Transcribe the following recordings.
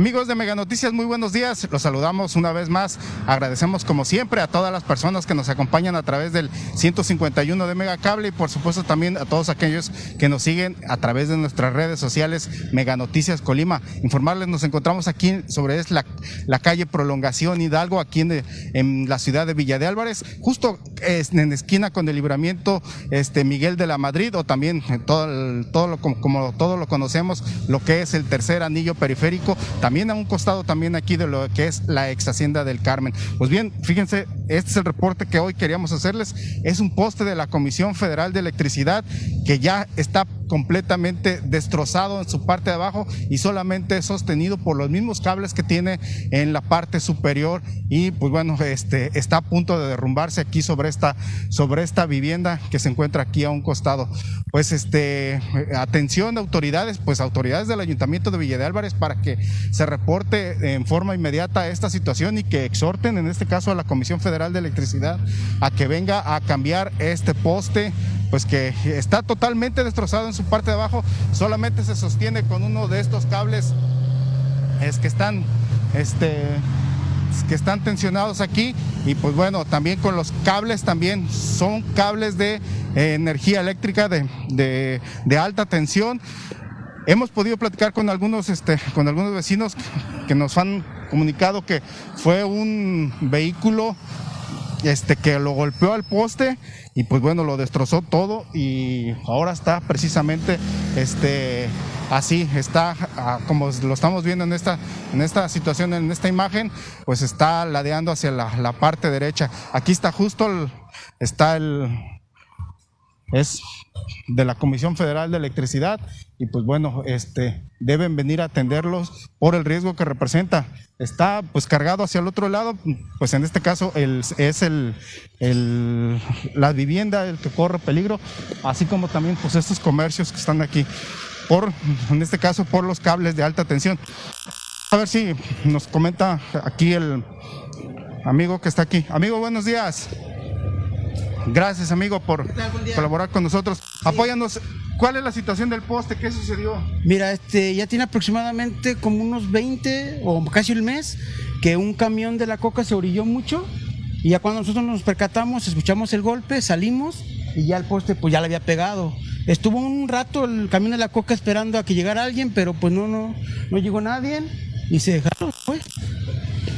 Amigos de Mega Noticias, muy buenos días. Los saludamos una vez más. Agradecemos como siempre a todas las personas que nos acompañan a través del 151 de Mega Cable y por supuesto también a todos aquellos que nos siguen a través de nuestras redes sociales Mega Noticias Colima. Informarles, nos encontramos aquí sobre es la, calle Prolongación Hidalgo, aquí en, la ciudad de Villa de Álvarez, justo en esquina con el libramiento este, Miguel de la Madrid o también todo, todo lo, como, como todo lo conocemos, lo que es el tercer anillo periférico a un costado también aquí de lo que es la ex hacienda del Carmen. Pues bien, fíjense, este es el reporte que hoy queríamos hacerles. Es un poste de la Comisión Federal de Electricidad que ya está completamente destrozado en su parte de abajo y solamente sostenido por los mismos cables que tiene en la parte superior y pues bueno, este está a punto de derrumbarse aquí sobre esta sobre esta vivienda que se encuentra aquí a un costado. Pues este atención de autoridades, pues autoridades del Ayuntamiento de Villa de Álvarez para que se reporte en forma inmediata esta situación y que exhorten en este caso a la Comisión Federal de Electricidad a que venga a cambiar este poste pues que está totalmente destrozado en su parte de abajo, solamente se sostiene con uno de estos cables es que están este que están tensionados aquí y pues bueno, también con los cables también son cables de eh, energía eléctrica de, de, de, alta tensión. Hemos podido platicar con algunos, este, con algunos vecinos que nos han comunicado que fue un vehículo este, que lo golpeó al poste y pues bueno, lo destrozó todo y ahora está precisamente este, así, está ah, como lo estamos viendo en esta, en esta situación, en esta imagen, pues está ladeando hacia la, la parte derecha. Aquí está justo, el, está el, es de la Comisión Federal de Electricidad y pues bueno, este, deben venir a atenderlos por el riesgo que representa. Está pues cargado hacia el otro lado, pues en este caso el, es el, el, la vivienda el que corre peligro, así como también pues estos comercios que están aquí, por, en este caso por los cables de alta tensión. A ver si nos comenta aquí el amigo que está aquí. Amigo, buenos días. Gracias, amigo, por colaborar con nosotros. Sí. Apóyanos. ¿Cuál es la situación del poste? ¿Qué sucedió? Mira, este ya tiene aproximadamente como unos 20 o casi el mes que un camión de la coca se orilló mucho y ya cuando nosotros nos percatamos, escuchamos el golpe, salimos y ya el poste pues ya le había pegado. Estuvo un rato el camión de la coca esperando a que llegara alguien, pero pues no no no llegó nadie y se dejaron, pues.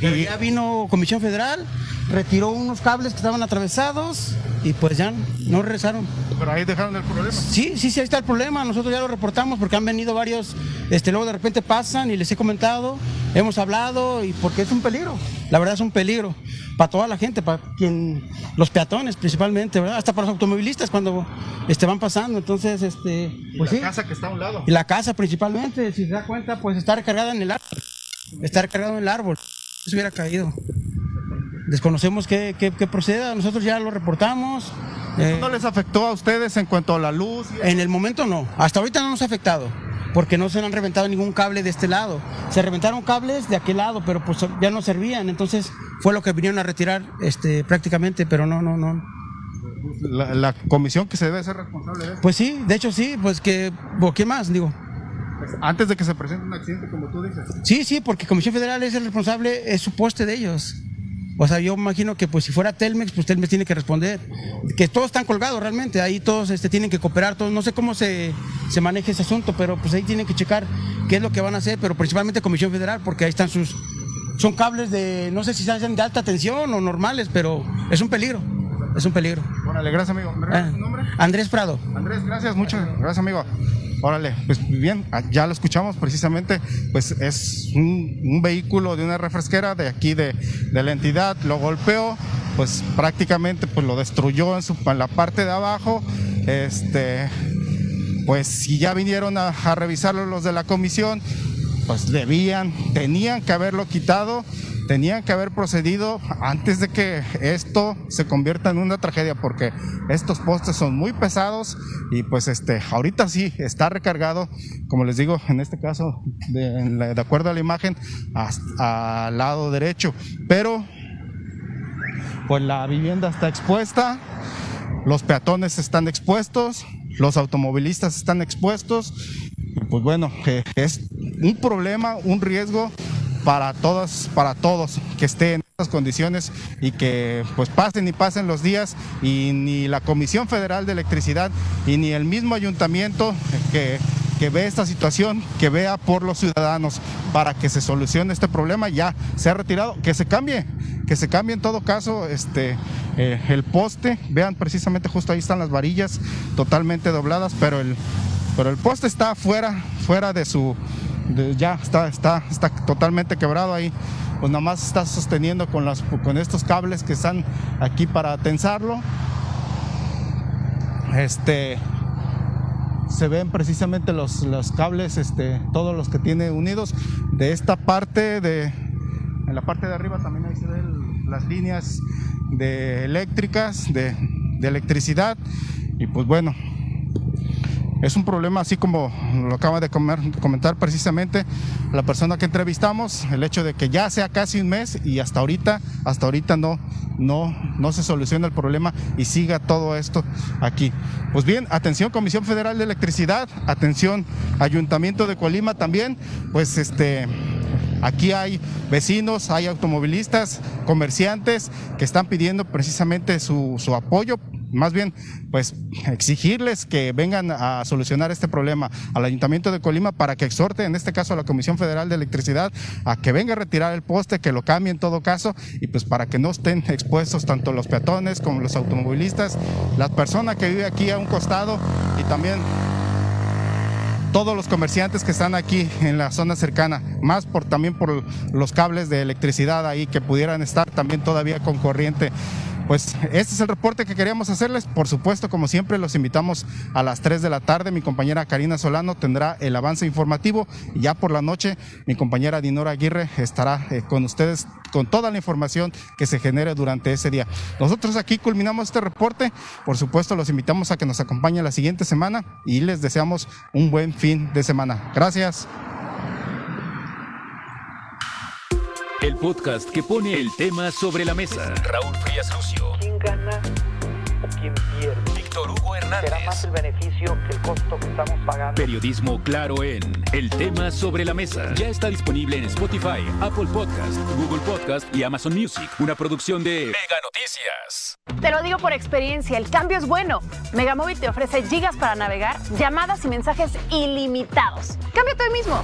Y ya vino Comisión Federal, retiró unos cables que estaban atravesados y pues ya no regresaron. Pero ahí dejaron el problema. Sí, sí, sí, ahí está el problema. Nosotros ya lo reportamos porque han venido varios, este, luego de repente pasan y les he comentado, hemos hablado y porque es un peligro. La verdad es un peligro para toda la gente, para quien, los peatones principalmente, ¿verdad? Hasta para los automovilistas cuando este, van pasando. Entonces, este, pues y la sí. casa que está a un lado. Y la casa principalmente, si se da cuenta, pues está recargada en el árbol. Está recargado en el árbol. Se hubiera caído desconocemos qué, qué, qué, proceda, nosotros ya lo reportamos. Eh, ¿No les afectó a ustedes en cuanto a la luz? En el momento no, hasta ahorita no nos ha afectado, porque no se han reventado ningún cable de este lado. Se reventaron cables de aquel lado, pero pues ya no servían, entonces fue lo que vinieron a retirar este, prácticamente, pero no, no, no. La, la comisión que se debe ser responsable de eso. Pues sí, de hecho sí, pues que, ¿quién más? Digo, antes de que se presente un accidente, como tú dices. Sí, sí, porque Comisión Federal es el responsable, es su poste de ellos. O sea, yo imagino que pues si fuera Telmex, pues Telmex tiene que responder. Que todos están colgados realmente, ahí todos este, tienen que cooperar, todos, no sé cómo se, se maneja ese asunto, pero pues ahí tienen que checar qué es lo que van a hacer, pero principalmente Comisión Federal, porque ahí están sus... Son cables de, no sé si sean de alta tensión o normales, pero es un peligro, es un peligro. Órale, gracias amigo. ¿Me Ah, tu nombre? Andrés Prado. Andrés, gracias, muchas gracias amigo. Órale, pues bien, ya lo escuchamos precisamente, pues es un, un vehículo de una refresquera de aquí de, de, la entidad, lo golpeó, pues prácticamente pues lo destruyó en, su, en la parte de abajo, este, pues si ya vinieron a, a revisarlo los de la comisión, pues debían, tenían que haberlo quitado tenían que haber procedido antes de que esto se convierta en una tragedia porque estos postes son muy pesados y pues este ahorita sí está recargado como les digo en este caso de, de acuerdo a la imagen al lado derecho. Pero pues la vivienda está expuesta los peatones están expuestos los automovilistas están expuestos pues bueno, es un problema, un riesgo para todos, para todos que estén en estas condiciones y que pues pasen y pasen los días. Y ni la Comisión Federal de Electricidad y ni el mismo ayuntamiento que que ve esta situación, que vea por los ciudadanos para que se solucione este problema, ya se ha retirado, que se cambie, que se cambie en todo caso este, eh, el poste, vean precisamente justo ahí están las varillas totalmente dobladas, pero el, pero el poste está fuera, fuera de su, ya está, está, está totalmente quebrado ahí, pues nada más está sosteniendo con, las, con estos cables que están aquí para tensarlo. Este, se ven precisamente los, los cables, este, todos los que tiene unidos. De esta parte, de, en la parte de arriba también se ven las líneas de eléctricas, de, de electricidad. Y pues bueno, es un problema así como lo acaba de comentar precisamente la persona que entrevistamos, el hecho de que ya sea casi un mes y hasta ahorita, hasta ahorita no, no, no se soluciona el problema y siga todo esto aquí. Pues bien, atención Comisión Federal de Electricidad, atención Ayuntamiento de Colima también, pues este Aquí hay vecinos, hay automovilistas, comerciantes que están pidiendo precisamente su, su apoyo más bien, pues exigirles que vengan a solucionar este problema al Ayuntamiento de Colima para que exhorte, en este caso a la Comisión Federal de Electricidad, a que venga a retirar el poste, que lo cambie en todo caso, y pues para que no estén expuestos tanto los peatones como los automovilistas, las personas que viven aquí a un costado y también todos los comerciantes que están aquí en la zona cercana, más por también por los cables de electricidad ahí que pudieran estar también todavía con corriente pues este es el reporte que queríamos hacerles. Por supuesto, como siempre, los invitamos a las 3 de la tarde. Mi compañera Karina Solano tendrá el avance informativo y ya por la noche mi compañera Dinora Aguirre estará eh, con ustedes con toda la información que se genere durante ese día. Nosotros aquí culminamos este reporte. Por supuesto, los invitamos a que nos acompañen la siguiente semana y les deseamos un buen fin de semana. Gracias. El podcast que pone el tema sobre la mesa. Raúl Frías Lucio. ¿Quién gana o quién pierde? Víctor Hugo Hernández. ¿Será más el beneficio que el costo que estamos pagando? Periodismo claro en El tema sobre la mesa. Ya está disponible en Spotify, Apple Podcast, Google Podcast y Amazon Music. Una producción de Mega Noticias. Te lo digo por experiencia, el cambio es bueno. Megamóvil te ofrece gigas para navegar, llamadas y mensajes ilimitados. Cámbiate hoy mismo.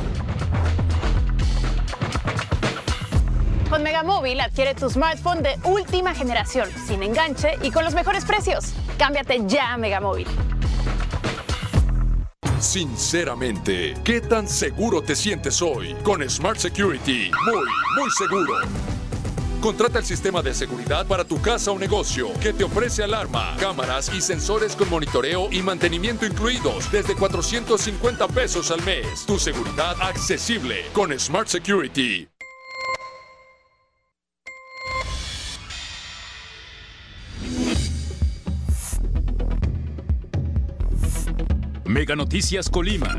Con Megamóvil adquiere tu smartphone de última generación, sin enganche y con los mejores precios. Cámbiate ya a Megamóvil. Sinceramente, ¿qué tan seguro te sientes hoy? Con Smart Security, muy, muy seguro. Contrata el sistema de seguridad para tu casa o negocio que te ofrece alarma, cámaras y sensores con monitoreo y mantenimiento incluidos desde 450 pesos al mes. Tu seguridad accesible con Smart Security. Mega Noticias Colima.